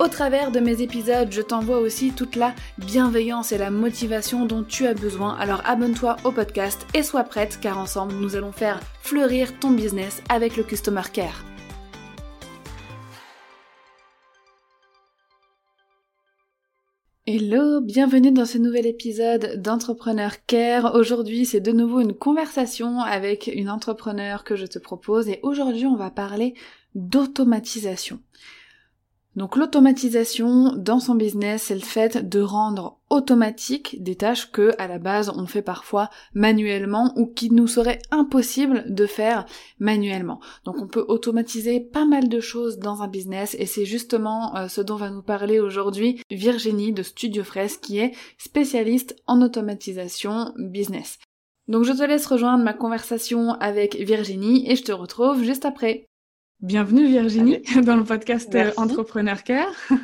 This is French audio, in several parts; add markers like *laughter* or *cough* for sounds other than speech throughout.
Au travers de mes épisodes, je t'envoie aussi toute la bienveillance et la motivation dont tu as besoin. Alors abonne-toi au podcast et sois prête car ensemble nous allons faire fleurir ton business avec le Customer Care. Hello, bienvenue dans ce nouvel épisode d'Entrepreneur Care. Aujourd'hui, c'est de nouveau une conversation avec une entrepreneur que je te propose et aujourd'hui, on va parler d'automatisation. Donc l'automatisation dans son business, c'est le fait de rendre automatique des tâches que à la base on fait parfois manuellement ou qui nous serait impossible de faire manuellement. Donc on peut automatiser pas mal de choses dans un business et c'est justement euh, ce dont va nous parler aujourd'hui Virginie de Studio Fresh qui est spécialiste en automatisation business. Donc je te laisse rejoindre ma conversation avec Virginie et je te retrouve juste après. Bienvenue Virginie *laughs* dans le podcast euh, Entrepreneur Care. *laughs*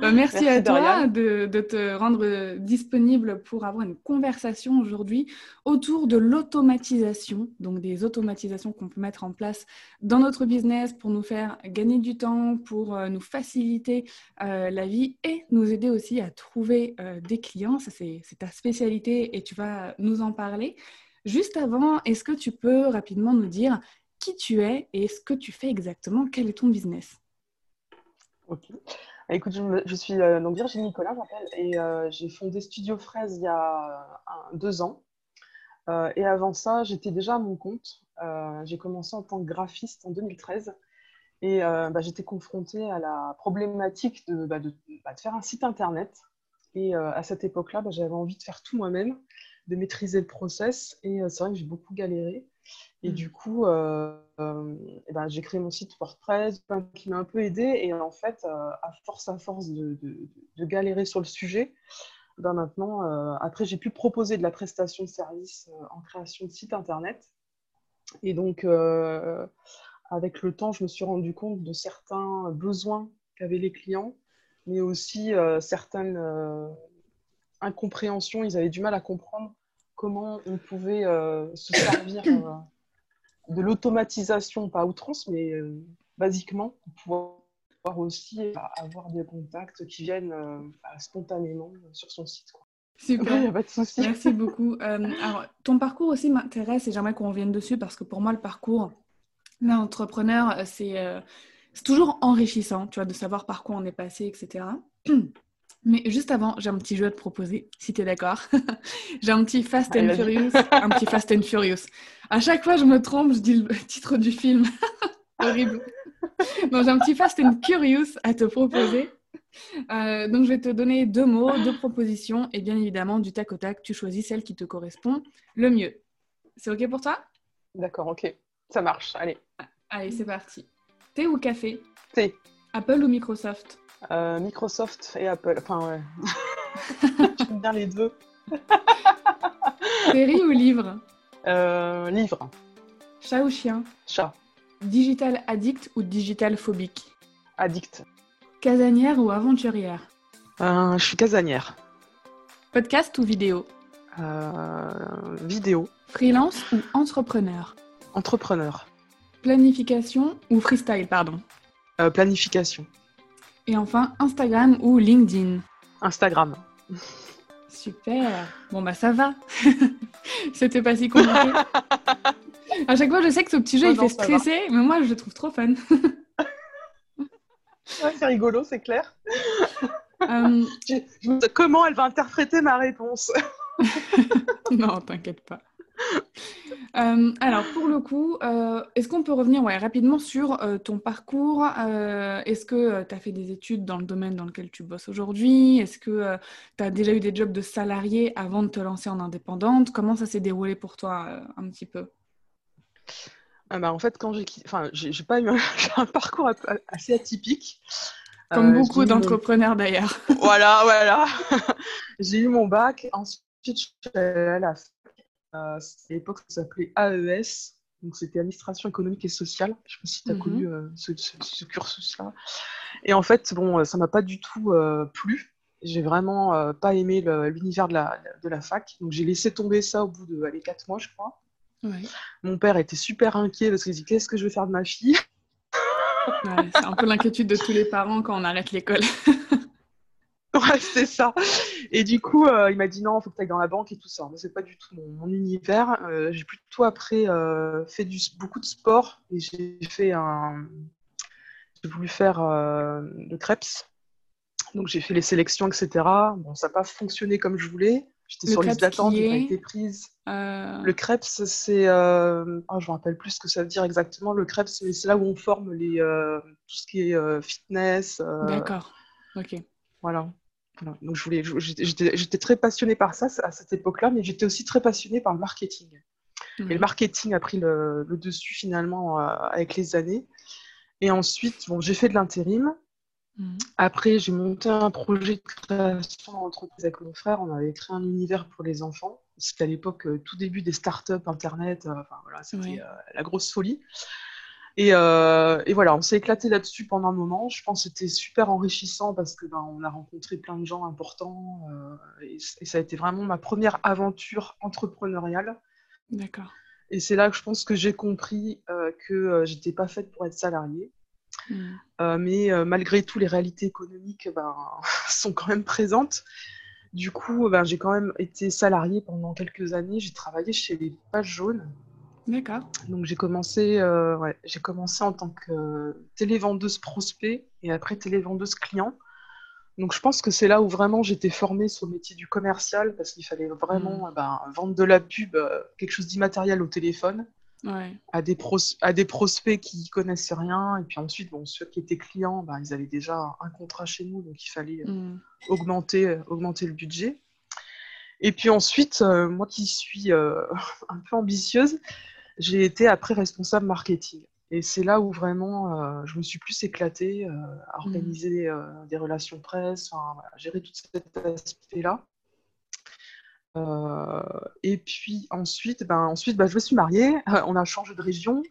Bah, *laughs* merci, à toi de, te rendre disponible pour avoir une conversation aujourd'hui autour de l'automatisation, donc des automatisations qu'on peut mettre en place dans notre business pour nous faire gagner du temps, pour euh, nous faciliter euh, la vie et nous aider aussi à trouver des clients. Ça, c'est ta spécialité et tu vas nous en parler. Juste avant, est-ce que tu peux rapidement nous dire qui tu es et ce que tu fais exactement. Quel est ton business Ok. Bah, écoute, je, suis euh, donc Virginie Nicolas, j'appelle, et euh, j'ai fondé Studio Fraise il y a deux ans. Euh, et avant ça, j'étais déjà à mon compte. j'ai commencé en tant que graphiste en 2013. Et bah, j'étais confrontée à la problématique de, bah, de, faire un site internet. Et à cette époque-là, j'avais envie de faire tout moi-même, de maîtriser le process. Et c'est vrai que j'ai beaucoup galéré. Et mmh. du coup, euh, euh, ben, j'ai créé mon site WordPress qui m'a un peu aidé. Et en fait, euh, à force à force de, galérer sur le sujet, ben maintenant, après, j'ai pu proposer de la prestation de service en création de site internet. Et donc, avec le temps, je me suis rendu compte de certains besoins qu'avaient les clients, mais aussi certaines incompréhensions. Ils avaient du mal à comprendre comment on pouvait se servir de l'automatisation, pas outrance, mais euh, basiquement, pour pouvoir aussi euh, avoir des contacts qui viennent euh, bah, spontanément sur son site. Super, *laughs* a pas de souci. Merci beaucoup. alors, ton parcours aussi m'intéresse et j'aimerais qu'on revienne dessus parce que pour moi, le parcours d'un entrepreneur, c'est toujours enrichissant, tu vois, de savoir par quoi on est passé, etc. *clears throat* Mais juste avant, j'ai un petit jeu à te proposer, si tu es d'accord. *laughs* j'ai un petit Fast and Furious, un petit Fast and Furious. À chaque fois, je me trompe, je dis le *laughs* titre du film. *laughs* Horrible. Donc, j'ai un petit Fast and Curious à te proposer. Euh, donc, je vais te donner deux mots, deux propositions, et bien évidemment, du tac au tac, tu choisis celle qui te correspond le mieux. C'est OK pour toi? D'accord, OK. Ça marche, allez. Allez, c'est parti. Thé ou café? Thé. Apple ou Microsoft? Euh, Microsoft et Apple. Enfin, ouais. *laughs* J'aime bien les deux. Série ou livre? Euh, Livre. Chat ou chien? Chat. Digital addict ou digital phobique? Addict. Casanière ou aventurière? Euh, Je suis casanière. Podcast ou vidéo? Vidéo. Freelance ou entrepreneur? Entrepreneur. Planification ou freestyle, pardon? Planification. Et enfin, Instagram ou LinkedIn Instagram. Super. Bon, bah ça va. *laughs* C'était pas si compliqué. *laughs* à chaque fois, je sais que ce petit jeu, il fait stresser, mais moi, je le trouve trop fun. *laughs* c'est rigolo, c'est clair. Euh, comment elle va interpréter ma réponse Non, t'inquiète pas. Euh, alors, pour le coup, euh, est-ce qu'on peut revenir ouais, rapidement sur euh, ton parcours? Est-ce que tu as fait des études dans le domaine dans lequel tu bosses aujourd'hui? Est-ce que tu as déjà eu des jobs de salarié avant de te lancer en indépendante? Comment ça s'est déroulé pour toi un petit peu? Ah bah, En fait, quand j'ai enfin, j'ai pas eu un, *laughs* un parcours assez atypique. Comme beaucoup d'entrepreneurs d'ailleurs. voilà, voilà. *laughs* j'ai eu mon bac. Ensuite, je suis allée à la à l'époque, ça s'appelait AES, donc c'était administration économique et sociale. Je ne sais pas si tu as mhm. connu euh, ce, cursus-là. Et en fait, bon, euh, ça m'a pas du tout euh, plu. J'ai vraiment pas aimé l'univers de la, de la fac. Donc j'ai laissé tomber ça au bout de allez, 4 mois, je crois. Mon père était super inquiet parce qu'il dit Qu'est-ce que je vais faire de ma fille C'est un peu l'inquiétude de tous les parents quand on arrête l'école. *laughs* *laughs* Ouais, c'est ça. Et du coup, euh, il m'a dit non, il faut que tu ailles dans la banque et tout ça. Mais c'est pas du tout mon, univers. Euh, j'ai plutôt après euh, fait du, beaucoup de sport et j'ai fait un. J'ai voulu faire le Krebs. Donc j'ai fait les sélections, etc. Bon, ça n'a pas fonctionné comme je voulais. J'étais sur liste d'attente, j'ai pas été prise. Le Krebs, c'est. Oh, je me rappelle plus ce que ça veut dire exactement. Le Krebs, c'est là où on forme les, tout ce qui est fitness. D'accord. Ok. Voilà. Donc, je voulais, j'étais très passionnée par ça à cette époque-là, mais j'étais aussi très passionnée par le marketing. Et le marketing a pris le, dessus finalement euh, avec les années. Et ensuite, bon, j'ai fait de l'intérim. Mhm. Après, j'ai monté un projet de création d'entreprise avec mon frère. On avait créé un univers pour les enfants. C'était à l'époque euh, tout début des startups Internet. Euh, enfin, voilà, c'était la grosse folie. Euh, et, voilà, on s'est éclaté là-dessus pendant un moment. Je pense que c'était super enrichissant parce que ben, on a rencontré plein de gens importants euh, et, ça a été vraiment ma première aventure entrepreneuriale. D'accord. Et c'est là que je pense que j'ai compris euh, que j'étais pas faite pour être salariée. Hmm. mais malgré tout, les réalités économiques ben, *laughs* sont quand même présentes. Du coup, ben, j'ai quand même été salariée pendant quelques années. J'ai travaillé chez les Pages Jaunes, D'accord. Donc j'ai commencé, euh, ouais, j'ai commencé en tant que télévendeuse prospect et après télévendeuse client. Donc je pense que c'est là où vraiment j'étais formée sur le métier du commercial parce qu'il fallait vraiment mm. ben, vendre de la pub, euh, quelque chose d'immatériel au téléphone. À, des à des prospects qui connaissaient rien. Et puis ensuite, bon, ceux qui étaient clients, ben, ils avaient déjà un contrat chez nous, donc il fallait euh, mm. augmenter, augmenter le budget. Et puis ensuite, moi qui suis *laughs* un peu ambitieuse, j'ai été après responsable marketing. Et c'est là où vraiment euh, je me suis plus éclatée euh, à mmh. organiser euh, des relations presse, à gérer tout cet aspect-là. et puis ensuite, ben, ensuite ben, je me suis mariée, on a changé de région.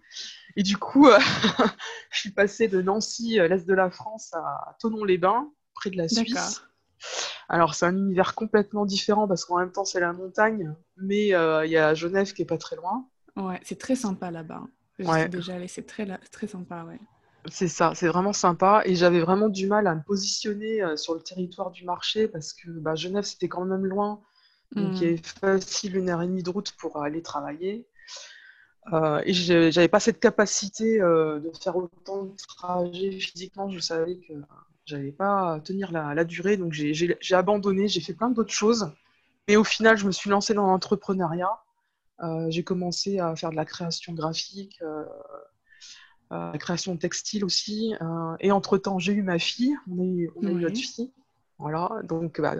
Et du coup, *laughs* je suis passée de Nancy, l'est de la France, à Tonon-les-Bains, près de la Suisse. Alors, c'est un univers complètement différent parce qu'en même temps, c'est la montagne, mais il y a Genève qui est pas très loin. Ouais, c'est très sympa là-bas. Je suis déjà allée, c'est très, très sympa, ouais. C'est ça, c'est vraiment sympa. Et j'avais vraiment du mal à me positionner euh, sur le territoire du marché parce que bah, Genève, c'était quand même loin. Donc, il y hmm. avait facile une heure et demie de route pour aller travailler. Euh, et j'avais pas cette capacité euh, de faire autant de trajets physiquement. Je savais que j'allais pas tenir la, la durée. Donc, j'ai abandonné, j'ai fait plein d'autres choses. Mais au final, je me suis lancée dans l'entrepreneuriat. Euh, j'ai commencé à faire de la création graphique, euh, euh, la création textile aussi. et entre-temps, j'ai eu ma fille. On a eu, notre fille. Voilà, donc bah,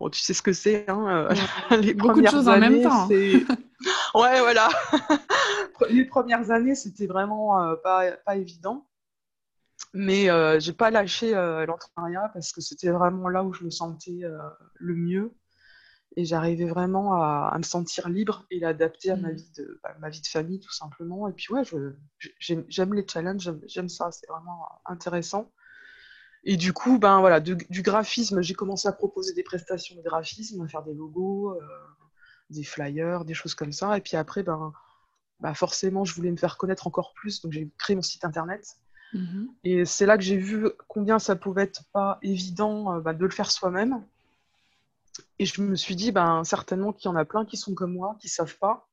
Bon, tu sais ce que c'est, hein, *laughs* les Beaucoup premières de choses années, en même temps. *laughs* ouais, voilà. *laughs* les premières années, c'était vraiment pas, pas, évident. Mais j'ai pas lâché l'entrepreneuriat parce que c'était vraiment là où je me sentais le mieux et j'arrivais vraiment à, me sentir libre et l'adapter à ma mmh. vie, de, bah, ma vie de famille tout simplement. Et puis ouais, j'aime les challenges, j'aime ça, c'est vraiment intéressant. Et du coup, ben voilà, du graphisme, j'ai commencé à proposer des prestations de graphisme, à faire des logos, euh, des flyers, des choses comme ça. Et puis après, ben, bah forcément, je voulais me faire connaître encore plus, donc j'ai créé mon site internet. Mmh et c'est là que j'ai vu combien ça pouvait être pas évident euh, bah, de le faire soi-même et je me suis dit, ben, certainement qu'il y en a plein qui sont comme moi, qui ne savent pas.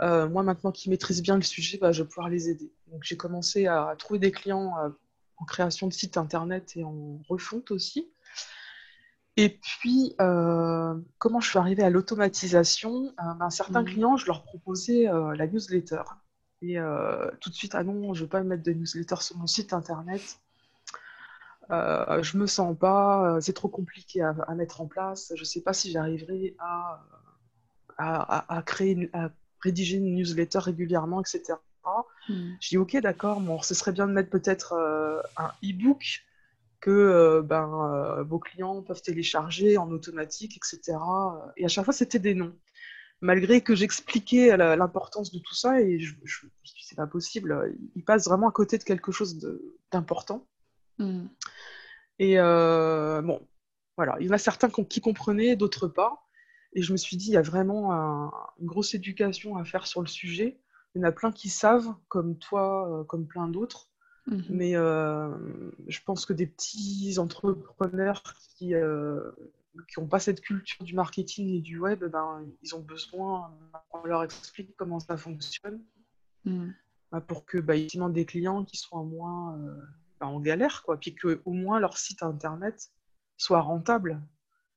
Euh, moi, maintenant qui maîtrise bien le sujet, ben, je vais pouvoir les aider. Donc, j'ai commencé à trouver des clients euh, en création de sites internet et en refonte aussi. Et puis, comment je suis arrivée à l'automatisation? Ben, Certains mmh. clients, je leur proposais la newsletter. Et tout de suite, ah non, je ne veux pas mettre de newsletter sur mon site internet. Euh, je me sens pas, c'est trop compliqué à, mettre en place. Je sais pas si j'arriverai à, à, créer, à rédiger une newsletter régulièrement, etc. Hmm. Je dis ok, d'accord, bon, ce serait bien de mettre peut-être euh, un e-book que euh, ben, euh, vos clients peuvent télécharger en automatique, etc. Et à chaque fois, c'était des noms. Malgré que j'expliquais l'importance de tout ça, et je, je, c'est pas possible, ils passent vraiment à côté de quelque chose d'important. Hmm. Et bon, voilà, il y en a certains qui comprenaient, d'autres pas. Et je me suis dit, il y a vraiment une grosse éducation à faire sur le sujet. Il y en a plein qui savent, comme toi, euh, comme plein d'autres. Mhm. Mais euh, je pense que des petits entrepreneurs qui n'ont euh, pas cette culture du marketing et du web, ben, ils ont besoin qu'on leur explique comment ça fonctionne mhm. ben, pour que bah, ils des clients qui soient moins ben, en galère, quoi, puis qu'au moins leur site internet soit rentable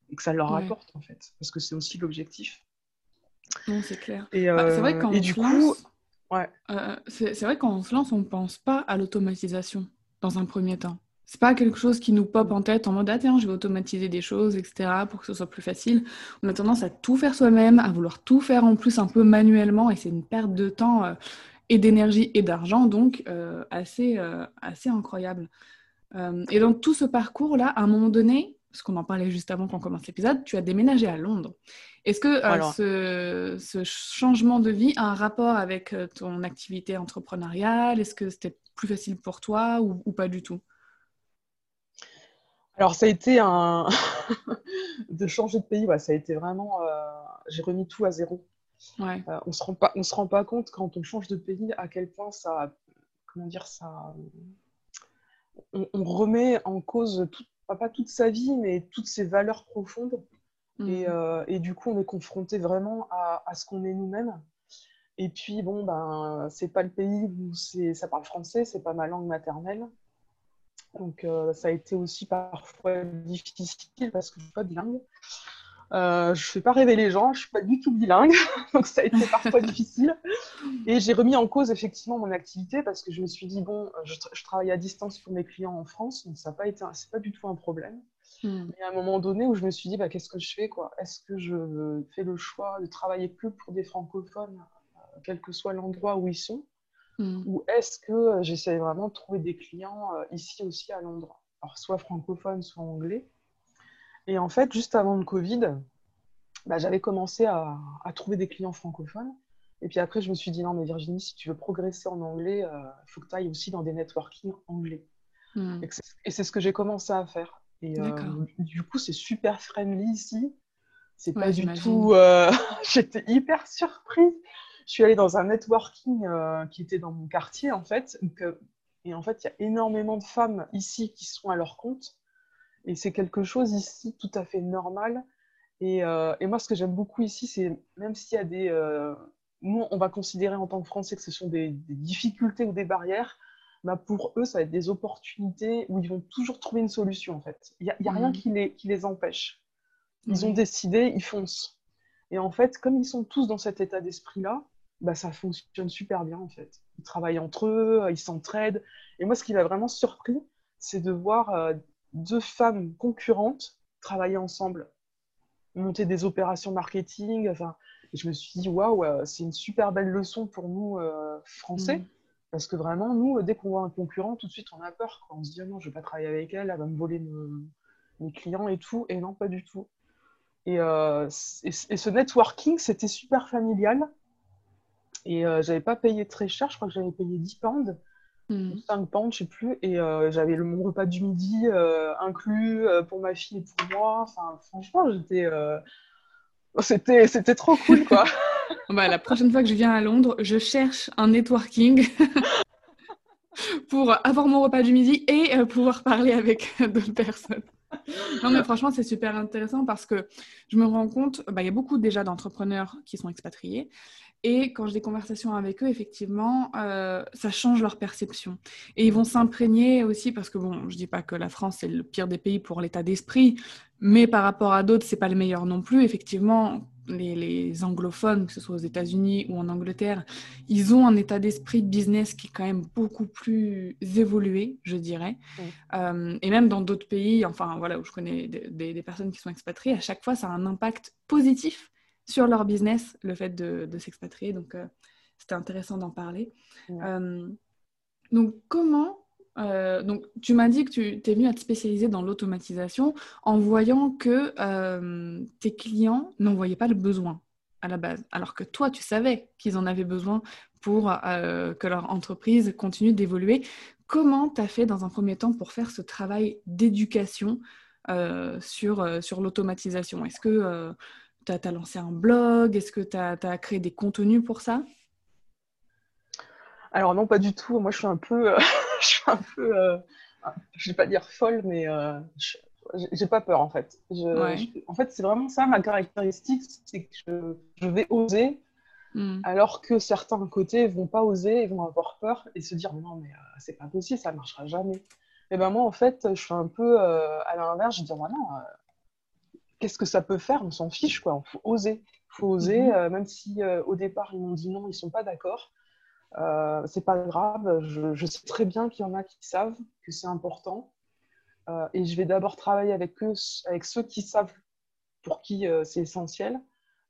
et que ça leur apporte en fait, parce que c'est aussi l'objectif. Non, c'est clair. Et, bah, c'est vrai et du coup, euh, c'est vrai quand on se lance, on ne pense pas à l'automatisation dans un premier temps. C'est pas quelque chose qui nous pop en tête en mode ah tiens je vais automatiser des choses etc pour que ce soit plus facile. On a tendance à tout faire soi-même, à vouloir tout faire en plus un peu manuellement et c'est une perte de temps euh, et d'énergie et d'argent donc euh, assez assez incroyable. et dans tout ce parcours là, à un moment donné, parce qu'on en parlait juste avant qu'on commence l'épisode, tu as déménagé à Londres. Est-ce que euh, ce, changement de vie a un rapport avec euh, ton activité entrepreneuriale? Est-ce que c'était plus facile pour toi ou, pas du tout? Alors, ça a été un. *laughs* de changer de pays, ça a été vraiment. Euh, j'ai remis tout à zéro. Ouais. on ne se, rend pas, on se rend pas compte quand on change de pays à quel point ça. Comment dire ça on, on remet en cause tout, pas toute sa vie, mais toutes ses valeurs profondes. Et, mhm. euh, et, du coup, on est confronté vraiment à, à ce qu'on est nous-mêmes. Et puis, bon, ben, c'est pas le pays où ça parle français, c'est pas ma langue maternelle. Donc, euh, ça a été aussi parfois difficile parce que je suis pas bilingue. Euh, je ne fais pas rêver les gens, je suis pas du tout bilingue, *laughs* donc ça a été parfois *laughs* difficile. Et j'ai remis en cause effectivement mon activité parce que je me suis dit bon, je, travaille à distance pour mes clients en France, donc ça n'a pas été, c'est pas du tout un problème. Hmm. Mais à un moment donné où je me suis dit bah, qu'est-ce que je fais quoi? Est-ce que je fais le choix de travailler que pour des francophones, euh, quel que soit l'endroit où ils sont, hmm. ou est-ce que j'essaie vraiment de trouver des clients euh, ici aussi à Londres, alors soit francophones, soit anglais. Et en fait, juste avant le Covid, bah, j'avais commencé à, trouver des clients francophones. Et puis après, je me suis dit, non, mais Virginie, si tu veux progresser en anglais, il euh, faut que tu ailles aussi dans des networking anglais. Hmm. Et c'est ce que j'ai commencé à faire. Et euh, du coup, c'est super friendly ici. C'est pas du tout. Euh, *laughs* j'étais hyper surprise. Je suis allée dans un networking qui était dans mon quartier, en fait. et en fait, il y a énormément de femmes ici qui sont à leur compte. Et c'est quelque chose ici tout à fait normal. Et, euh, et moi, ce que j'aime beaucoup ici, c'est même s'il y a des... Euh, nous, on va considérer en tant que Français que ce sont des, difficultés ou des barrières. Bah pour eux, ça va être des opportunités où ils vont toujours trouver une solution, en fait. Il n'y a, y a rien mmh. qui les, qui les empêche. Ils ont décidé, ils foncent. Et en fait, comme ils sont tous dans cet état d'esprit-là, bah, ça fonctionne super bien, en fait. Ils travaillent entre eux, ils s'entraident. Et moi, ce qui m'a vraiment surpris, c'est de voir euh, deux femmes concurrentes travailler ensemble, monter des opérations marketing. Enfin, et je me suis dit, waouh, euh, c'est une super belle leçon pour nous, euh, Français. Mm. Parce que vraiment, nous, dès qu'on voit un concurrent, tout de suite, on a peur. On se dit, ah non, je ne vais pas travailler avec elle, elle va me voler mes, clients et tout. Et non, pas du tout. Et, euh, et, ce networking, c'était super familial. Et euh, j'avais pas payé très cher, je crois que j'avais payé 10 pounds. 5 hmm. pounds, je sais plus, et euh, j'avais le, mon repas du midi euh, inclus euh, pour ma fille et pour moi. Enfin, franchement, j'étais, c'était, c'était trop cool, quoi. *laughs* *laughs* bah, la prochaine fois que je viens à Londres, je cherche un networking *laughs* pour avoir mon repas du midi et pouvoir parler avec d'autres personnes. non, mais franchement, c'est super intéressant parce que je me rends compte, bah, il y a beaucoup déjà d'entrepreneurs qui sont expatriés. Et quand j'ai des conversations avec eux, effectivement, euh, ça change leur perception. Et ils vont s'imprégner aussi parce que, bon, je dis pas que la France est le pire des pays pour l'état d'esprit, mais par rapport à d'autres, c'est pas le meilleur non plus. Effectivement, les, anglophones, que ce soit aux États-Unis ou en Angleterre, ils ont un état d'esprit de business qui est quand même beaucoup plus évolué, je dirais. Euh, et même dans d'autres pays, enfin voilà, où je connais des, personnes qui sont expatriées, à chaque fois, ça a un impact positif sur leur business, le fait de, s'expatrier. Donc, euh, c'était intéressant d'en parler. Euh, donc, comment euh, donc, tu m'as dit que tu es venu à te spécialiser dans l'automatisation en voyant que tes clients n'en voyaient pas le besoin à la base, alors que toi, tu savais qu'ils en avaient besoin pour que leur entreprise continue d'évoluer. Comment tu as fait dans un premier temps pour faire ce travail d'éducation sur, sur l'automatisation? Est-ce que tu as, lancé un blog? Est-ce que tu as créé des contenus pour ça? Alors non, pas du tout. Moi, je suis un peu, euh, *laughs* je suis un peu, euh, je vais pas dire folle, mais euh, j'ai pas peur en fait. en fait, c'est vraiment ça ma caractéristique, c'est que je, vais oser, hmm. alors que certains côtés vont pas oser, ils vont avoir peur et se dire non mais c'est pas possible, ça marchera jamais. Et ben moi en fait, je suis un peu à l'inverse, je dis non, qu'est-ce que ça peut faire? On s'en fiche quoi. Il faut oser, faut oser, mhm. même si au départ ils m'ont dit non, ils sont pas d'accord. Euh, c'est pas grave, je, sais très bien qu'il y en a qui savent que c'est important. Euh, et je vais d'abord travailler avec eux, avec ceux qui savent pour qui euh, c'est essentiel,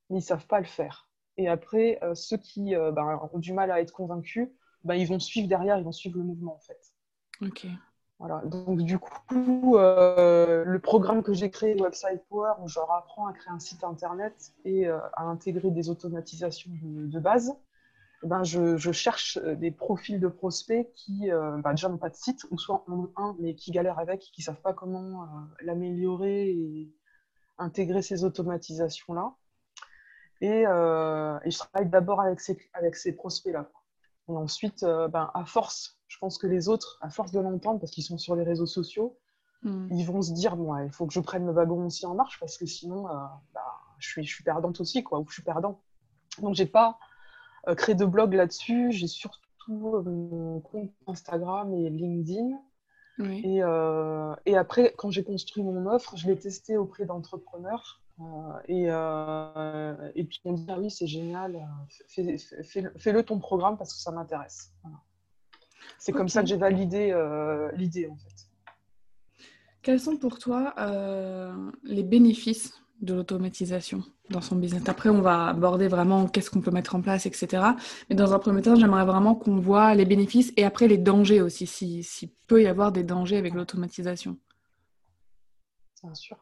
mais ils savent pas le faire. Et après, ceux qui ben, ont du mal à être convaincus, ben, ils vont suivre derrière, ils vont suivre le mouvement en fait. Ok. Voilà. Donc du coup, le programme que j'ai créé, Website Power, où je leur apprends à créer un site internet et à intégrer des automatisations de base, eh ben, je, cherche euh, des profils de prospects qui euh, bah, déjà n'ont pas de site, ou soit en ont un, mais qui galèrent avec, qui ne savent pas comment euh, l'améliorer et intégrer ces automatisations-là. Et, je travaille d'abord avec ces prospects-là. Et ensuite, ben, à force, je pense que les autres, à force de l'entendre, parce qu'ils sont sur les réseaux sociaux, hmm. ils vont se dire, bon, il faut que je prenne le wagon aussi en marche, parce que sinon, bah, je, suis, je suis perdante aussi, quoi, ou je suis perdant. Donc, j'ai pas euh, créer de blogs là-dessus. J'ai surtout euh, mon compte Instagram et LinkedIn. Et, euh, et, après, quand j'ai construit mon offre, je l'ai testé auprès d'entrepreneurs. Et, et, puis on dit ah oui, c'est génial, fais-le ton programme parce que ça m'intéresse. C'est comme ça que j'ai validé l'idée en fait. Quels sont pour toi les bénéfices de l'automatisation dans son business? Après, on va aborder vraiment qu'est-ce qu'on peut mettre en place, etc. Mais dans un premier temps, j'aimerais vraiment qu'on voit les bénéfices et après les dangers aussi, s'il si, peut y avoir des dangers avec l'automatisation. Bien sûr.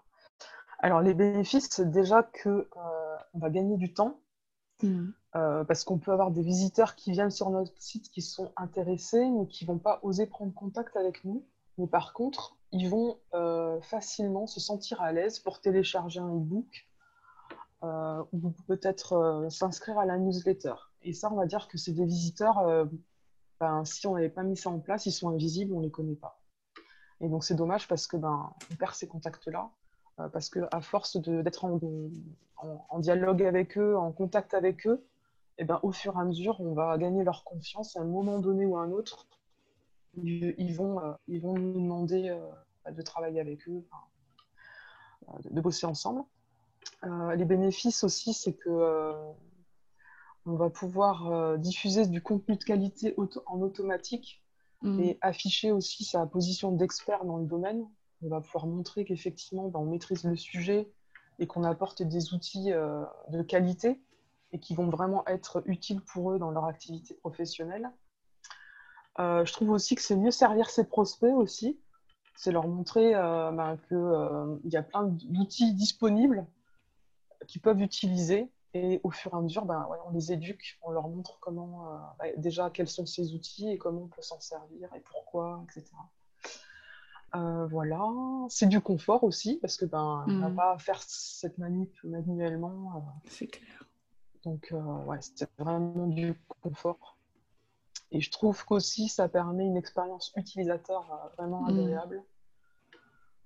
Alors, les bénéfices, c'est déjà qu'on euh, va gagner du temps. Hmm. Euh, parce qu'on peut avoir des visiteurs qui viennent sur notre site qui sont intéressés, mais qui ne vont pas oser prendre contact avec nous. Mais par contre, ils vont euh, facilement se sentir à l'aise pour télécharger un e-book euh, ou peut-être s'inscrire à la newsletter. Et ça, on va dire que c'est des visiteurs, ben, si on n'avait pas mis ça en place, ils sont invisibles, on ne les connaît pas. Et donc c'est dommage parce que ben, on perd ces contacts-là, parce qu'à force d'être en, en, dialogue avec eux, en contact avec eux, et ben, au fur et à mesure, on va gagner leur confiance à un moment donné ou à un autre ils, vont, euh, ils vont nous demander euh, de travailler avec eux, euh, de, bosser ensemble. les bénéfices aussi, c'est que on va pouvoir diffuser du contenu de qualité en automatique mm. et afficher aussi sa position d'expert dans le domaine. On va pouvoir montrer qu'effectivement, ben, on maîtrise le sujet et qu'on apporte des outils de qualité et qui vont vraiment être utiles pour eux dans leur activité professionnelle. Euh, je trouve aussi que c'est mieux servir ses prospects aussi. C'est leur montrer euh, ben, qu'il euh, y a plein d'outils disponibles qu'ils peuvent utiliser. Et au fur et à mesure, ben, on les éduque, on leur montre comment, déjà quels sont ces outils et comment on peut s'en servir et pourquoi, etc. voilà, c'est du confort aussi parce que ben on va mm. pas faire cette manip manuellement. c'est clair. Donc ouais, c'est vraiment du confort. Et je trouve qu'aussi, ça permet une expérience utilisateur euh, vraiment mm. agréable.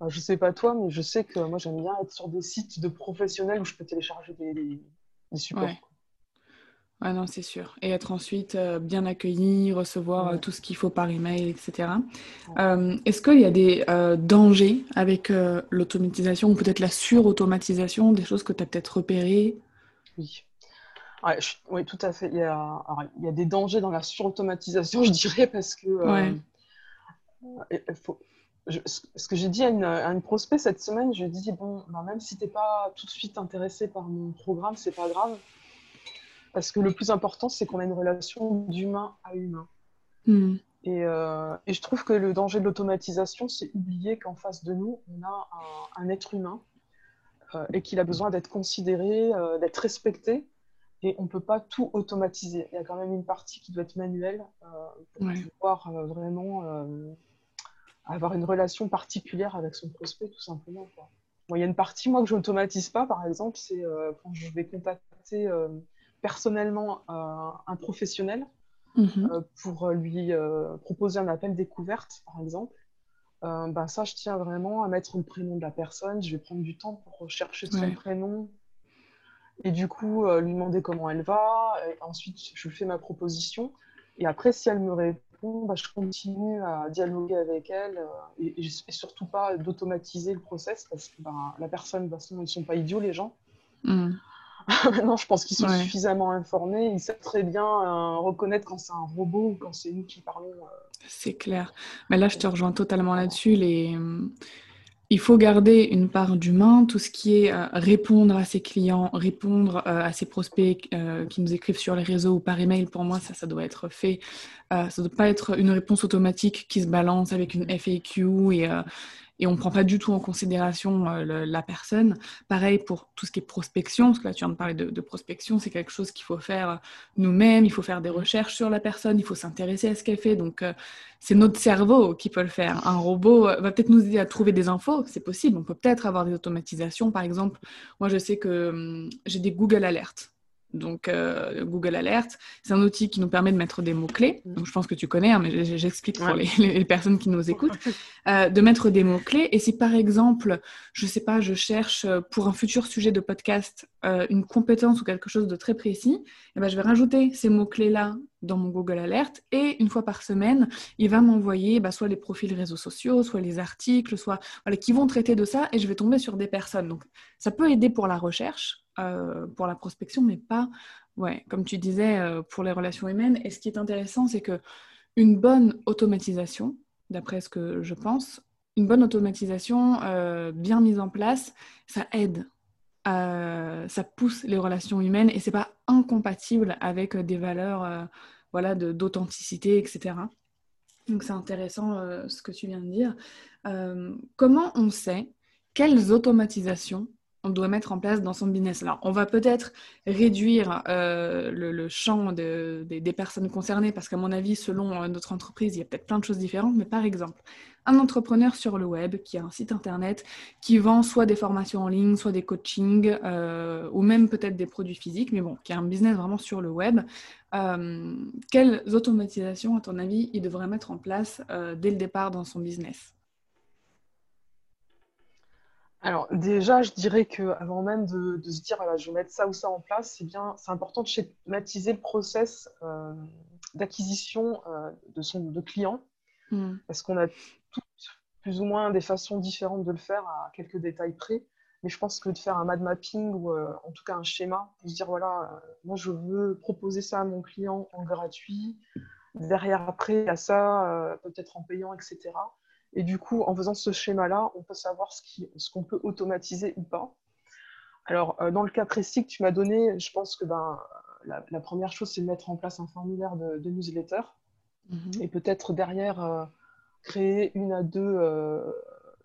Je je sais pas toi, mais je sais que moi j'aime bien être sur des sites de professionnels où je peux télécharger des, des, supports. Ouais. Ah non, c'est sûr. Et être ensuite euh, bien accueilli, recevoir euh, tout ce qu'il faut par email, etc. Euh, est-ce qu'il y a des dangers avec l'automatisation ou peut-être la surautomatisation, des choses que tu as peut-être repérées? Oui. oui, tout à fait. Il y, a, il y, a, des dangers dans la surautomatisation, *laughs* je dirais, parce que faut, ce que j'ai dit à une, à une, prospect cette semaine, je lui ai dit bon, ben, même si tu n'es pas tout de suite intéressé par mon programme, c'est pas grave parce que le plus important, c'est qu'on a une relation d'humain à humain. Hmm. Et, euh, et, je trouve que le danger de l'automatisation, c'est oublier qu'en face de nous, on a un, être humain euh, et qu'il a besoin d'être considéré, euh, d'être respecté. Et on ne peut pas tout automatiser. Il y a quand même une partie qui doit être manuelle pour pouvoir vraiment avoir une relation particulière avec son prospect, tout simplement. il y a une partie, moi, que je n'automatise pas, par exemple, c'est quand je vais contacter personnellement euh, un professionnel mhm. euh, pour lui euh, proposer un appel découverte, par exemple. ben ça, je tiens vraiment à mettre le prénom de la personne. Je vais prendre du temps pour rechercher son prénom, et du coup lui demander comment elle va. Et ensuite, je lui fais ma proposition. Et après, si elle me répond, bah, je continue à dialoguer avec elle et, surtout pas d'automatiser le process parce que ben, la personne, de toute façon, ils ne sont pas idiots, les gens. Mhm. *laughs* Maintenant, je pense qu'ils sont suffisamment informés. Ils savent très bien euh, reconnaître quand c'est un robot ou quand c'est nous qui parlons. Euh. C'est clair. Mais là, je te rejoins totalement là-dessus. Les... Euh, il faut garder une part d'humain, tout ce qui est répondre à ses clients, répondre à ses prospects qui nous écrivent sur les réseaux ou par email. Pour moi, ça, ça doit être fait. ça ne doit pas être une réponse automatique qui se balance avec une FAQ et et on ne prend pas du tout en considération euh, la personne. Pareil pour tout ce qui est prospection, parce que là tu viens de parler de, prospection, c'est quelque chose qu'il faut faire euh, nous-mêmes, il faut faire des recherches sur la personne, il faut s'intéresser à ce qu'elle fait. Donc euh, c'est notre cerveau qui peut le faire. Un robot va peut-être nous aider à trouver des infos, c'est possible. On peut peut-être avoir des automatisations. Par exemple, moi je sais que hum, j'ai des Google Alerts donc euh, Google Alert. C'est un outil qui nous permet de mettre des mots-clés. Mm. Donc je pense que tu connais, hein, mais j'explique pour les, personnes qui nous écoutent, *laughs* euh, de mettre des mots-clés. Et si par exemple, je sais pas, je cherche euh, pour un futur sujet de podcast une compétence ou quelque chose de très précis, eh ben, je vais rajouter ces mots-clés-là dans mon Google Alert et une fois par semaine, il va m'envoyer bah, soit les profils réseaux sociaux, soit les articles, soit voilà, qui vont traiter de ça et je vais tomber sur des personnes. Donc ça peut aider pour la recherche, euh, pour la prospection, mais pas, ouais, comme tu disais, euh, pour les relations humaines. Et ce qui est intéressant, c'est que une bonne automatisation, d'après ce que je pense, une bonne automatisation euh, bien mise en place, ça aide, ça pousse les relations humaines et c'est pas incompatible avec des valeurs, voilà, d'authenticité, etc. Donc c'est intéressant ce que tu viens de dire. comment on sait quelles automatisations on doit mettre en place dans son business. Alors, on va peut-être réduire euh, le, champ des personnes concernées parce qu'à mon avis, selon euh, notre entreprise, il y a peut-être plein de choses différentes. Mais par exemple, un entrepreneur sur le web qui a un site internet qui vend soit des formations en ligne, soit des coachings euh, ou même peut-être des produits physiques, mais bon, qui a un business vraiment sur le web. quelles automatisations, à ton avis, il devrait mettre en place dès le départ dans son business? Alors déjà, je dirais que avant même de, se dire voilà, je vais mettre ça ou ça en place, c'est bien, c'est important de schématiser le process euh, d'acquisition euh, de son de client, hmm. parce qu'on a toutes plus ou moins des façons différentes de le faire à quelques détails près. Mais je pense que de faire un mad mapping ou euh, en tout cas un schéma pour se dire voilà, moi je veux proposer ça à mon client en gratuit, derrière après à ça peut-être en payant, etc. Et du coup, en faisant ce schéma-là, on peut savoir ce qu'on peut automatiser ou pas. Alors, euh, dans le cas précis que tu m'as donné, je pense que ben, la, première chose, c'est de mettre en place un formulaire de, newsletter. Mhm. Et peut-être derrière, euh, créer une à deux euh,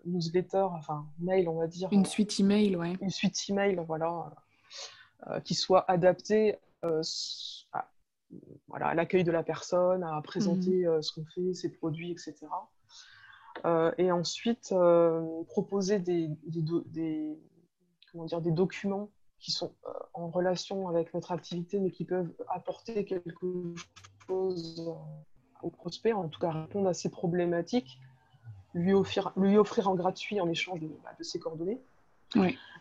newsletters, enfin, mail, on va dire. Une suite email, ouais. Une suite email, voilà, qui soit adaptée à, voilà, l'accueil de la personne, à présenter mhm. ce qu'on fait, ses produits, etc. Euh, et ensuite euh, proposer des, des, comment dire, des documents qui sont euh, en relation avec notre activité, mais qui peuvent apporter quelque chose aux prospects, en tout cas répondre à ces problématiques. lui offrir, lui offrir en gratuit en échange de, bah, ses coordonnées.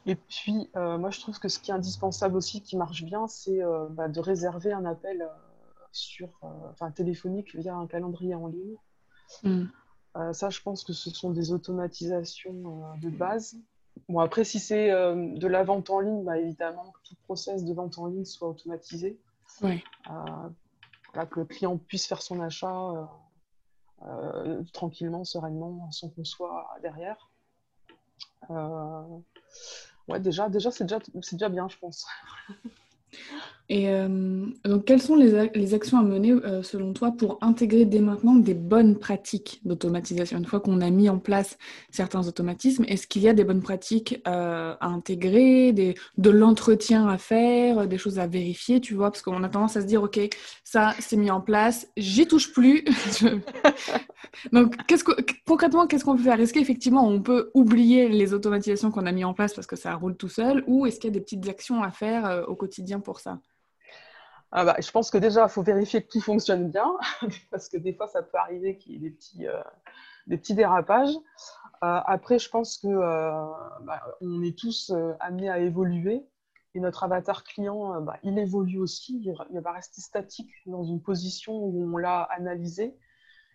Et puis, moi, je trouve que ce qui est indispensable aussi, qui marche bien, c'est bah, de réserver un appel sur, téléphonique via un calendrier en ligne. Mm. Ça, je pense que ce sont des automatisations de base Bon, après, si c'est euh, de la vente en ligne, bah, évidemment, que tout process de vente en ligne soit automatisé. Oui. Euh, que le client puisse faire son achat euh, tranquillement, sereinement, sans qu'on soit derrière. ouais, déjà, déjà c'est déjà, déjà bien, je pense. *laughs* Et euh, donc, quelles sont les, actions à mener, euh, selon toi, pour intégrer dès maintenant des bonnes pratiques d'automatisation? Une fois qu'on a mis en place certains automatismes, est-ce qu'il y a des bonnes pratiques euh, à intégrer, de l'entretien à faire, des choses à vérifier, tu vois? Parce qu'on a tendance à se dire, OK, ça, c'est mis en place, j'y touche plus. *laughs* *laughs* donc, concrètement, qu'est-ce qu'on peut faire? Est-ce qu'effectivement, on peut oublier les automatisations qu'on a mis en place parce que ça roule tout seul? Ou est-ce qu'il y a des petites actions à faire au quotidien pour ça ah bah, je pense que déjà, il faut vérifier que tout fonctionne bien, *laughs* parce que des fois, ça peut arriver qu'il y ait des petits, euh, des petits dérapages. Euh, après, je pense que euh, bah, on est tous amenés à évoluer, et notre avatar client, bah, il évolue aussi. Il va rester statique dans une position où on l'a analysé,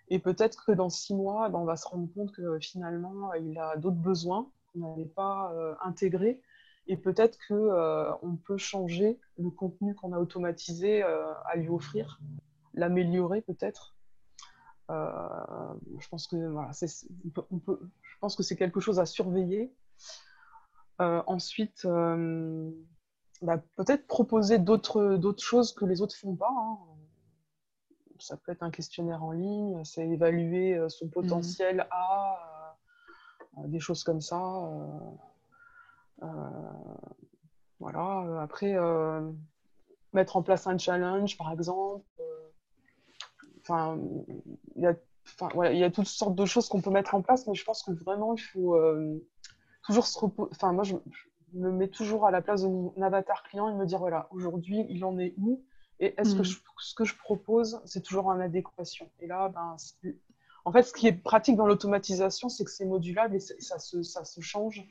et peut-être que dans six mois, on va se rendre compte que finalement, il a d'autres besoins qu'on n'avait pas intégrés et peut-être qu'on euh, on peut changer le contenu qu'on a automatisé euh, à lui offrir, l'améliorer peut-être. Euh, je pense que voilà, on peut, je pense que c'est quelque chose à surveiller. ensuite, bah, peut-être proposer d'autres d'autres choses que les autres font pas. Hein. Ça peut être un questionnaire en ligne, c'est évaluer son potentiel mmh. à des choses comme ça. Euh, voilà. Euh, après, euh, mettre en place un challenge, par exemple. Enfin, il y a il y a toutes sortes de choses qu'on peut mettre en place, mais je pense que vraiment, il faut toujours se reposer. Enfin, moi, je, me mets toujours à la place de mon avatar client et me dire voilà, aujourd'hui, il en est où Et est-ce que mm. ce que je propose, c'est toujours en adéquation Et là, ben, en fait, ce qui est pratique dans l'automatisation, c'est que c'est modulable et ça se, ça se change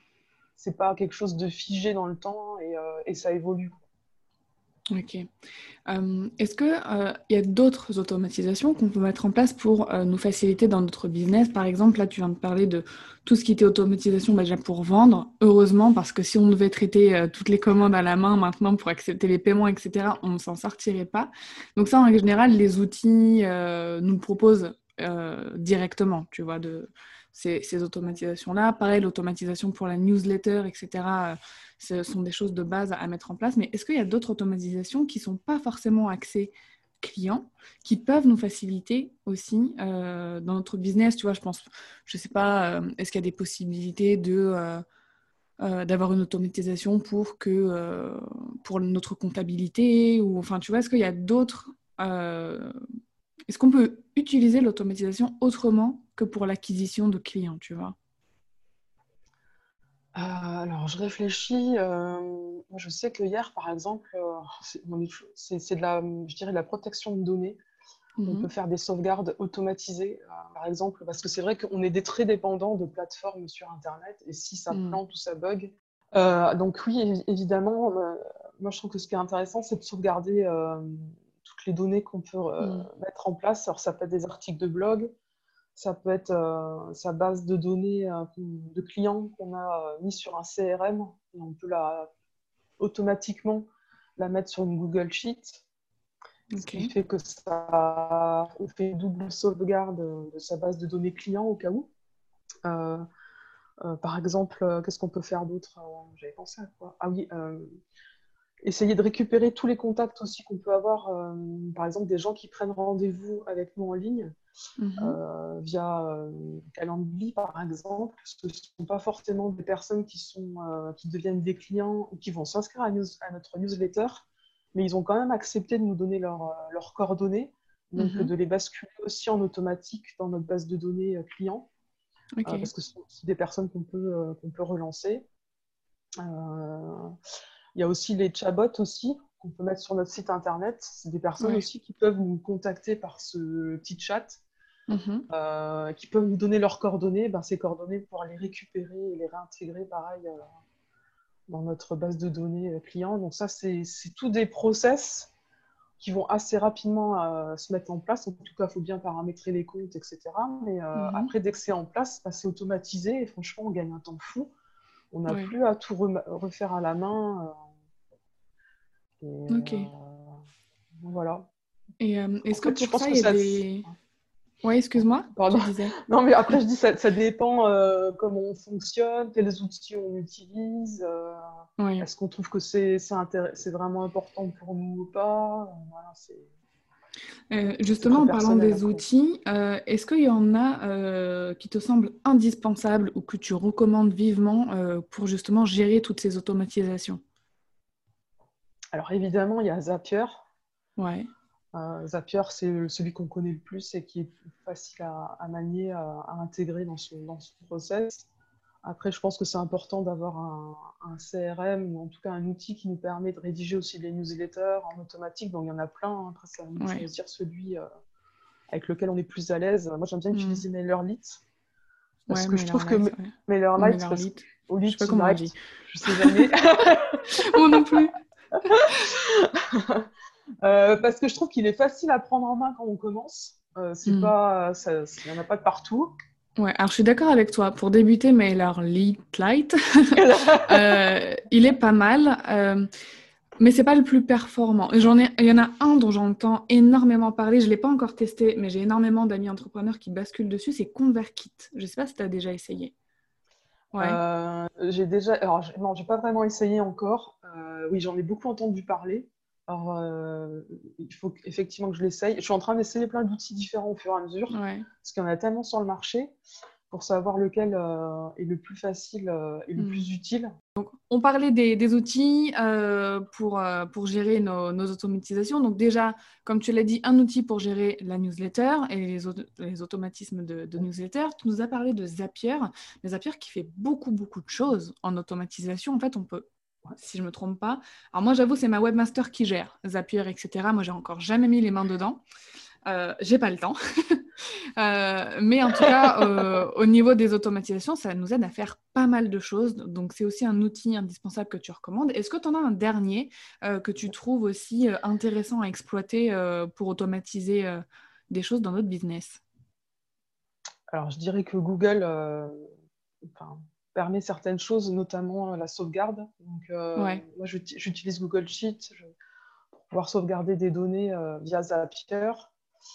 c'est pas quelque chose de figé dans le temps et, euh, ça évolue. Ok. Euh, est-ce qu'il euh, y a d'autres automatisations qu'on peut mettre en place pour nous faciliter dans notre business? Par exemple, là, tu viens de parler de tout ce qui était automatisation bah, déjà pour vendre. Heureusement, parce que si on devait traiter toutes les commandes à la main maintenant pour accepter les paiements, etc., on ne s'en sortirait pas. Donc ça, en général, les outils nous proposent directement, tu vois, de ces, automatisations-là. Pareil, l'automatisation pour la newsletter, etc., euh, ce sont des choses de base à, mettre en place. Mais est-ce qu'il y a d'autres automatisations qui ne sont pas forcément axées clients, qui peuvent nous faciliter aussi euh, dans notre business? Tu vois, je pense, je sais pas, euh, est-ce qu'il y a des possibilités de... d'avoir une automatisation pour que pour notre comptabilité ou enfin tu vois est-ce qu'il y a d'autres est-ce qu'on peut utiliser l'automatisation autrement que pour l'acquisition de clients, tu vois euh, alors, je réfléchis. Euh, je sais que hier, par exemple, euh, c'est de la, je dirais, de la protection de données. On mhm. peut faire des sauvegardes automatisées, par exemple, parce que c'est vrai qu'on est des très dépendants de plateformes sur Internet, et si ça mhm. plante ou ça bug. donc oui, évidemment, moi je trouve que ce qui est intéressant, c'est de sauvegarder les données qu'on peut mhm. mettre en place. Alors ça peut être des articles de blog, ça peut être euh, sa base de données euh, de clients qu'on a euh, mis sur un CRM. Et on peut la, automatiquement la mettre sur une Google Sheet. Ce qui fait que ça on fait une double sauvegarde de sa base de données client au cas où. par exemple, qu'est-ce qu'on peut faire d'autre? J'avais pensé à quoi? Ah oui, essayer de récupérer tous les contacts aussi qu'on peut avoir, euh, par exemple des gens qui prennent rendez-vous avec nous en ligne mhm. euh, via euh, Calendly par exemple, ce ne sont pas forcément des personnes qui, sont, qui deviennent des clients ou qui vont s'inscrire à, notre newsletter, mais ils ont quand même accepté de nous donner leurs coordonnées, donc mhm. de les basculer aussi en automatique dans notre base de données clients, parce que ce sont des personnes qu'on peut, qu'on peut relancer. Il y a aussi les chatbots aussi qu'on peut mettre sur notre site internet. C'est des personnes aussi qui peuvent nous contacter par ce petit chat mhm. qui peuvent nous donner leurs coordonnées. Ben, ces coordonnées, pour les récupérer et les réintégrer, pareil, dans notre base de données client. Donc ça, c'est tous des process qui vont assez rapidement euh, se mettre en place. En tout cas, il faut bien paramétrer les comptes, etc. Mais euh, mhm. après, dès que c'est en place, bah, c'est automatisé et franchement, on gagne un temps fou. On n'a plus à tout refaire à la main. Euh, ok. voilà. Et est-ce que pour ça, il y a des... Oui, excuse-moi. Pardon. *laughs* Non, mais après, je dis ça, ça dépend euh, comment on fonctionne, quels outils on utilise. Euh, est-ce qu'on trouve que c'est vraiment important pour nous ou pas euh, Justement, en parlant des outils, est-ce qu'il y en a qui te semblent indispensables ou que tu recommandes vivement pour justement gérer toutes ces automatisations? Alors évidemment, il y a Zapier. Ouais. Euh, Zapier, c'est celui qu'on connaît le plus et qui est facile à, manier, à, intégrer dans son, dans process. Après, je pense que c'est important d'avoir un, CRM ou en tout cas un outil qui nous permet de rédiger aussi les newsletters en automatique. Donc, il y en a plein. Hein. Après, celui euh, avec lequel on est plus à l'aise. Moi, j'aime bien mm. utiliser MailerLite. Parce que je trouve que MailerLite, MailerLite. Au lit, je sais pas comment on dit. Je sais jamais. *laughs* Moi non plus. Euh, parce que je trouve qu'il est facile à prendre en main quand on commence. Euh, c'est hmm. pas, il n'y en a pas de partout. Ouais, alors je suis d'accord avec toi. Pour débuter MailerLite Light, *laughs* euh, il est pas mal, mais c'est pas le plus performant. J'en ai, il y en a un dont j'entends énormément parler. Je l'ai pas encore testé, mais j'ai énormément d'amis entrepreneurs qui basculent dessus. C'est ConvertKit. Je sais pas si tu as déjà essayé. Ouais. j'ai déjà, alors non, j'ai pas vraiment essayé encore. oui, j'en ai beaucoup entendu parler. Alors, euh, il faut effectivement que je l'essaye. Je suis en train d'essayer plein d'outils différents au fur et à mesure, parce qu'il y en a tellement sur le marché pour savoir lequel euh, est le plus facile euh, et le hmm. plus utile. Donc, on parlait des, outils pour, pour gérer nos, automatisations. Donc déjà, comme tu l'as dit, un outil pour gérer la newsletter et les, les automatismes de, de, newsletter. Tu nous as parlé de Zapier, mais Zapier qui fait beaucoup, beaucoup de choses en automatisation. En fait, on peut si je me trompe pas. Alors moi, j'avoue, c'est ma webmaster qui gère Zapier, etc. Moi, j'ai encore jamais mis les mains dedans. Euh, j'ai pas le temps. *laughs* Euh, mais en tout cas, euh, au niveau des automatisations, ça nous aide à faire pas mal de choses. Donc, c'est aussi un outil indispensable que tu recommandes. Est-ce que tu en as un dernier que tu trouves aussi intéressant à exploiter pour automatiser des choses dans notre business? Alors, je dirais que Google, enfin, permet certaines choses, notamment la sauvegarde. Donc, Moi, j'utilise Google Sheet pour pouvoir sauvegarder des données euh, via Zapier.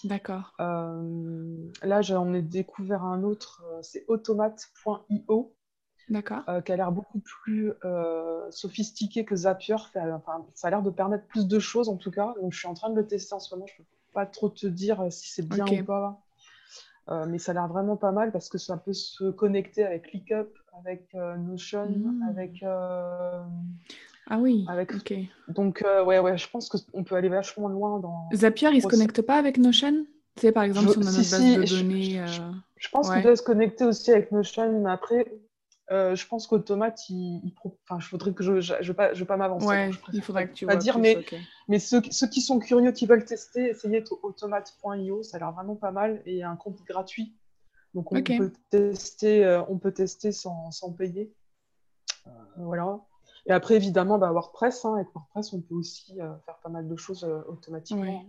D'accord. là, j'en ai découvert un autre, c'est automate.io. D'accord. qui a l'air beaucoup plus sophistiqué que Zapier. Enfin, ça a l'air de permettre plus de choses en tout cas. Donc, je suis en train de le tester en ce moment. Je ne peux pas trop te dire si c'est bien ou pas. Euh, mais ça a l'air vraiment pas mal parce que ça peut se connecter avec ClickUp, avec euh, Notion, mmh. avec. Euh, ah oui. Avec... Ok. Donc ouais, ouais, je pense qu'on peut aller vachement loin dans. Zapier, il se connecte pas avec Notion? Tu sais, par exemple, si on a notre base de données. Je, pense qu'il doit se connecter aussi avec Notion, mais après, euh, je pense qu'Automate, il, il enfin, je voudrais que je ne je, pas, je pas m'avancer. Ouais, il faudrait que tu pas dire, mais, mais ceux, ceux, qui sont curieux, qui veulent tester, essayez automate.io, ça a l'air vraiment pas mal et il y a un compte gratuit. Donc on peut tester, euh, on peut tester sans, sans payer. Euh, voilà. Et après, évidemment, bah, WordPress. Hein, avec WordPress, on peut aussi faire pas mal de choses automatiquement.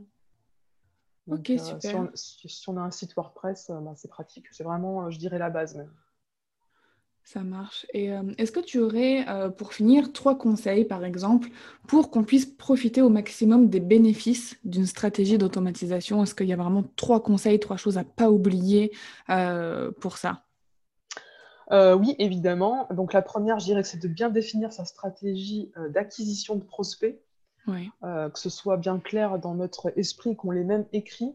ok, super. Si on, a un site WordPress, bah, c'est pratique. C'est vraiment, je dirais, la base même. Ça marche. Et euh, est-ce que tu aurais, euh, pour finir, trois conseils, par exemple, pour qu'on puisse profiter au maximum des bénéfices d'une stratégie d'automatisation? Est-ce qu'il y a vraiment trois conseils, trois choses à pas oublier euh, pour ça? Oui, évidemment. Donc la première, je dirais que c'est de bien définir sa stratégie d'acquisition de prospects. que ce soit bien clair dans notre esprit, qu'on les même écrit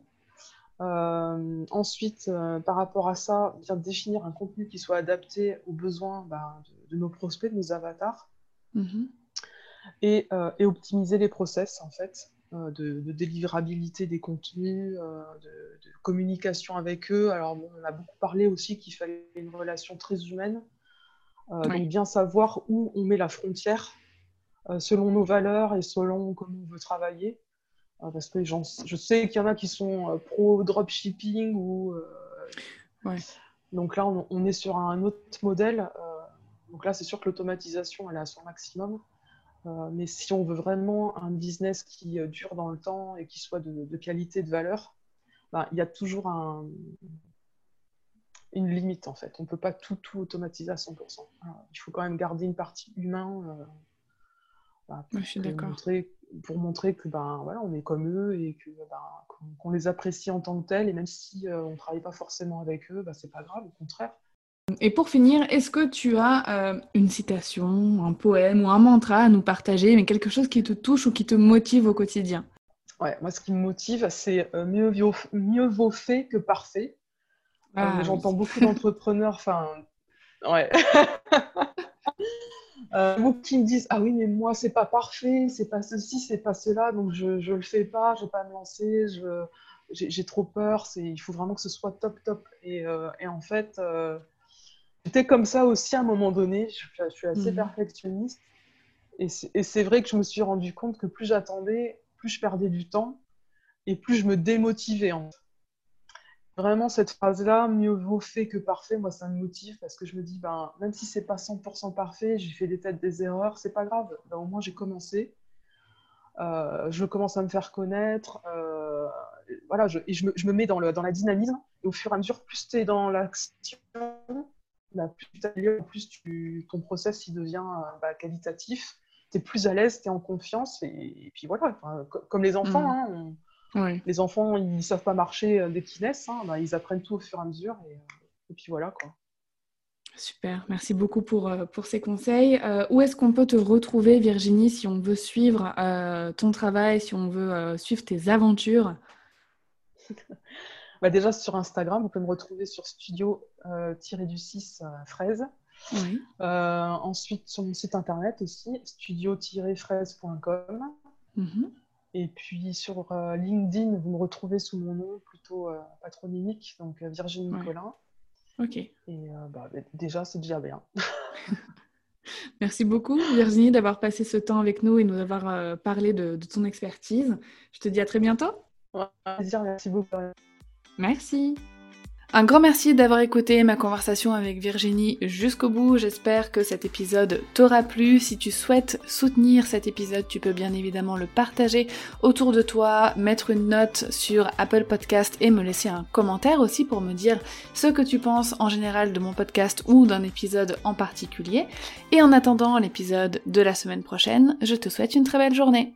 euh, ensuite, euh, par rapport à ça, bien définir un contenu qui soit adapté aux besoins bah, de, nos prospects, de nos avatars. Mhm. Et, euh, et, optimiser les process, en fait, de, délivrabilité des contenus, de, communication avec eux. Alors, on a beaucoup parlé aussi qu'il fallait une relation très humaine. Donc, bien savoir où on met la frontière selon nos valeurs et selon comment on veut travailler. parce que je sais qu'il y en a qui sont pro dropshipping ou. Ouais. Donc là, on, est sur un autre modèle. donc là, c'est sûr que l'automatisation, elle est à son maximum. Mais si on veut vraiment un business qui dure dans le temps et qui soit de, qualité, de valeur, ben, il y a toujours un, une limite en fait. On ne peut pas tout, tout automatiser à 100%. il faut quand même garder une partie humaine euh, bah, pour, je suis d'accord. Montrer, pour montrer que ben voilà, on est comme eux et que ben, qu'on, les apprécie en tant que tels et même si euh, on ne travaille pas forcément avec eux, ben, c'est pas grave, au contraire. Et pour finir, est-ce que tu as euh, une citation, un poème ou un mantra à nous partager, mais quelque chose qui te touche ou qui te motive au quotidien? Ouais, moi ce qui me motive, c'est mieux, mieux vaut fait que parfait. Ah, j'entends beaucoup *laughs* d'entrepreneurs, enfin, ouais. *laughs* euh, qui me disent Ah oui, mais moi, c'est pas parfait, c'est pas ceci, c'est pas cela, donc je, je le fais pas, je vais pas me lancer, je, j'ai, trop peur, il faut vraiment que ce soit top, top. Et, euh, et en fait, euh, j'étais comme ça aussi à un moment donné, je, suis assez mhm. perfectionniste. Et c'est, et c'est vrai que je me suis rendu compte que plus j'attendais, plus je perdais du temps et plus je me démotivais. En fait vraiment cette phrase-là, mieux vaut fait que parfait, moi ça me motive parce que je me dis, ben, même si c'est pas 100% parfait, j'ai fait des têtes, des erreurs, c'est pas grave. Ben, au moins j'ai commencé. Euh, je commence à me faire connaître. Euh, voilà, je, et je me, je me, mets dans, le, dans la dynamisme. Et au fur et à mesure, plus tu es dans l'action, bah, plus tu as plus tu, ton process il devient euh, bah, qualitatif. Tu es plus à l'aise, tu es en confiance. Et, puis voilà, comme les enfants, mmh. hein, les enfants, ils savent pas marcher euh, dès qu'ils naissent, hein. bah, ils apprennent tout au fur et à mesure. Et, euh, puis voilà quoi. Super, merci beaucoup pour, pour ces conseils. où est-ce qu'on peut te retrouver, Virginie, si on veut suivre ton travail, si on veut suivre tes aventures? *laughs* bah Déjà sur Instagram, on peut me retrouver sur studio-du-6 fraise. ensuite sur mon site internet aussi, studio-fraise.com. Et puis sur euh, LinkedIn, vous me retrouvez sous mon nom plutôt euh, patronymique, donc euh, Virginie Nicolin. Ok. Et bah, déjà, c'est déjà bien. *laughs* Merci beaucoup Virginie d'avoir passé ce temps avec nous et nous avoir parlé de, de, ton expertise. Je te dis à très bientôt. Ouais, merci beaucoup. Merci. Un grand merci d'avoir écouté ma conversation avec Virginie jusqu'au bout. J'espère que cet épisode t'aura plu. Si tu souhaites soutenir cet épisode, tu peux bien évidemment le partager autour de toi, mettre une note sur Apple Podcast et me laisser un commentaire aussi pour me dire ce que tu penses en général de mon podcast ou d'un épisode en particulier. Et en attendant l'épisode de la semaine prochaine, je te souhaite une très belle journée.